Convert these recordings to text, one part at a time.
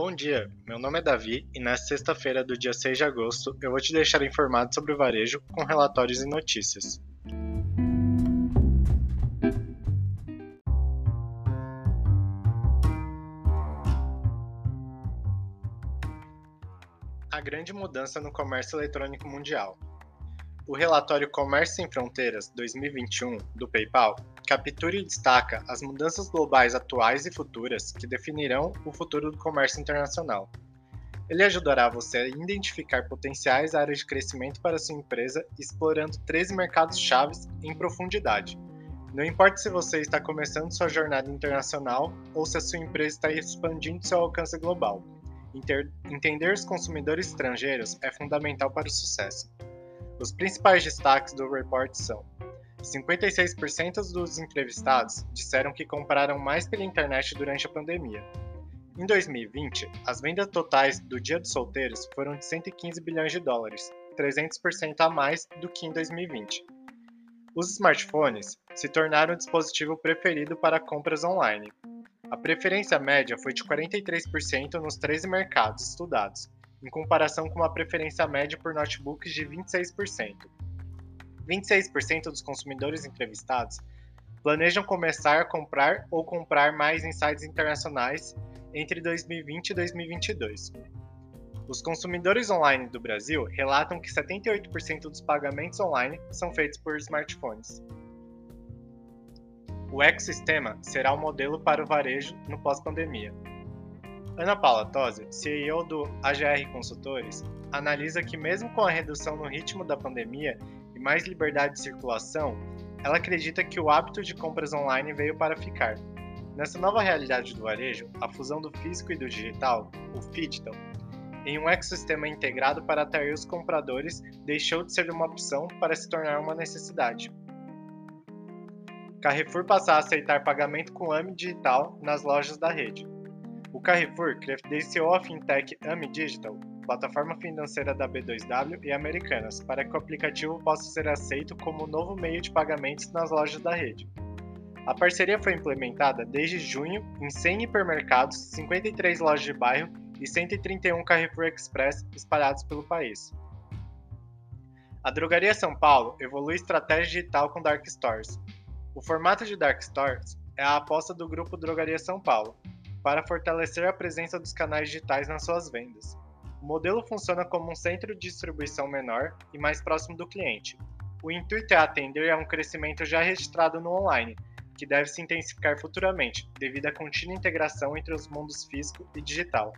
Bom dia, meu nome é Davi e nesta sexta-feira do dia 6 de agosto eu vou te deixar informado sobre o varejo com relatórios e notícias. A grande mudança no comércio eletrônico mundial. O relatório Comércio Sem Fronteiras 2021 do PayPal captura e destaca as mudanças globais atuais e futuras que definirão o futuro do comércio internacional. Ele ajudará você a identificar potenciais áreas de crescimento para sua empresa, explorando 13 mercados-chave em profundidade. Não importa se você está começando sua jornada internacional ou se a sua empresa está expandindo seu alcance global. Entender os consumidores estrangeiros é fundamental para o sucesso. Os principais destaques do report são: 56% dos entrevistados disseram que compraram mais pela internet durante a pandemia. Em 2020, as vendas totais do Dia dos Solteiros foram de 115 bilhões de dólares, 300% a mais do que em 2020. Os smartphones se tornaram o dispositivo preferido para compras online. A preferência média foi de 43% nos 13 mercados estudados, em comparação com uma preferência média por notebooks de 26%. 26% dos consumidores entrevistados planejam começar a comprar ou comprar mais em sites internacionais entre 2020 e 2022. Os consumidores online do Brasil relatam que 78% dos pagamentos online são feitos por smartphones. O ecossistema será o modelo para o varejo no pós-pandemia. Ana Paula Tosi, CEO do AGR Consultores, analisa que, mesmo com a redução no ritmo da pandemia e mais liberdade de circulação, ela acredita que o hábito de compras online veio para ficar. Nessa nova realidade do varejo, a fusão do físico e do digital, o Phygital, em um ecossistema integrado para atrair os compradores, deixou de ser uma opção para se tornar uma necessidade. Carrefour passa a aceitar pagamento com AMI digital nas lojas da rede. O Carrefour credenciou a fintech AMI Digital, plataforma financeira da B2W e Americanas, para que o aplicativo possa ser aceito como novo meio de pagamentos nas lojas da rede. A parceria foi implementada desde junho em 100 hipermercados, 53 lojas de bairro e 131 Carrefour Express espalhados pelo país. A Drogaria São Paulo evolui estratégia digital com Dark Stores. O formato de Dark Stores é a aposta do grupo Drogaria São Paulo, para fortalecer a presença dos canais digitais nas suas vendas. O modelo funciona como um centro de distribuição menor e mais próximo do cliente. O intuito é atender a um crescimento já registrado no online, que deve se intensificar futuramente, devido à contínua integração entre os mundos físico e digital.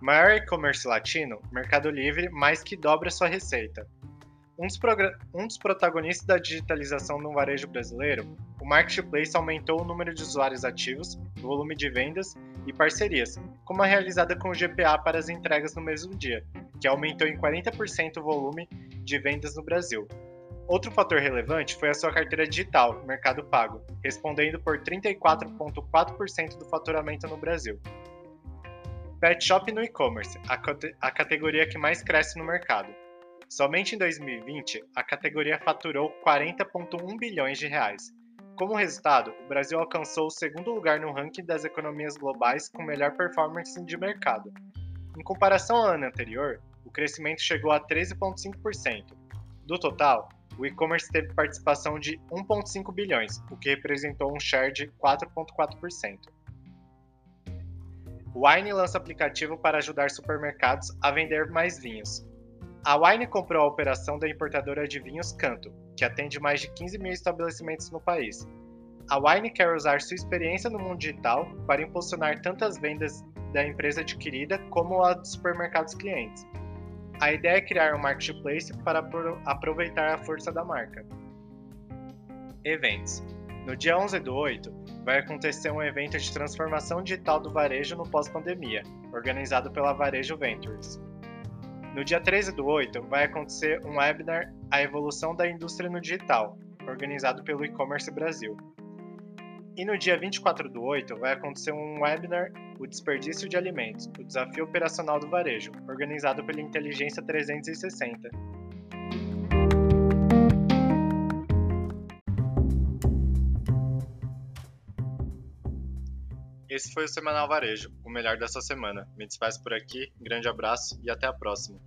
Maior e-commerce latino, Mercado Livre mais que dobra sua receita. Um dos, um dos protagonistas da digitalização no varejo brasileiro, o Marketplace aumentou o número de usuários ativos, volume de vendas e parcerias, como a realizada com o GPA para as entregas no mesmo dia, que aumentou em 40% o volume de vendas no Brasil. Outro fator relevante foi a sua carteira digital, Mercado Pago, respondendo por 34,4% do faturamento no Brasil. Pet Shop no e-commerce, a categoria que mais cresce no mercado. Somente em 2020, a categoria faturou 40,1 bilhões de reais. Como resultado, o Brasil alcançou o segundo lugar no ranking das economias globais com melhor performance de mercado. Em comparação ao ano anterior, o crescimento chegou a 13,5%. Do total, o e-commerce teve participação de 1,5 bilhões, o que representou um share de 4,4%. O Wine lança aplicativo para ajudar supermercados a vender mais vinhos. A Wine comprou a operação da importadora de vinhos Canto, que atende mais de 15 mil estabelecimentos no país. A Wine quer usar sua experiência no mundo digital para impulsionar tanto as vendas da empresa adquirida como a dos supermercados clientes. A ideia é criar um marketplace para aproveitar a força da marca. Eventos. No dia 11 do 8, vai acontecer um evento de transformação digital do varejo no pós-pandemia, organizado pela Varejo Ventures. No dia 13 do 8, vai acontecer um webinar A Evolução da Indústria no Digital, organizado pelo E-Commerce Brasil. E no dia 24 do 8, vai acontecer um webinar O Desperdício de Alimentos, o Desafio Operacional do Varejo, organizado pela Inteligência 360. Esse foi o Semanal Varejo, o melhor dessa semana. Me despeço por aqui, grande abraço e até a próxima.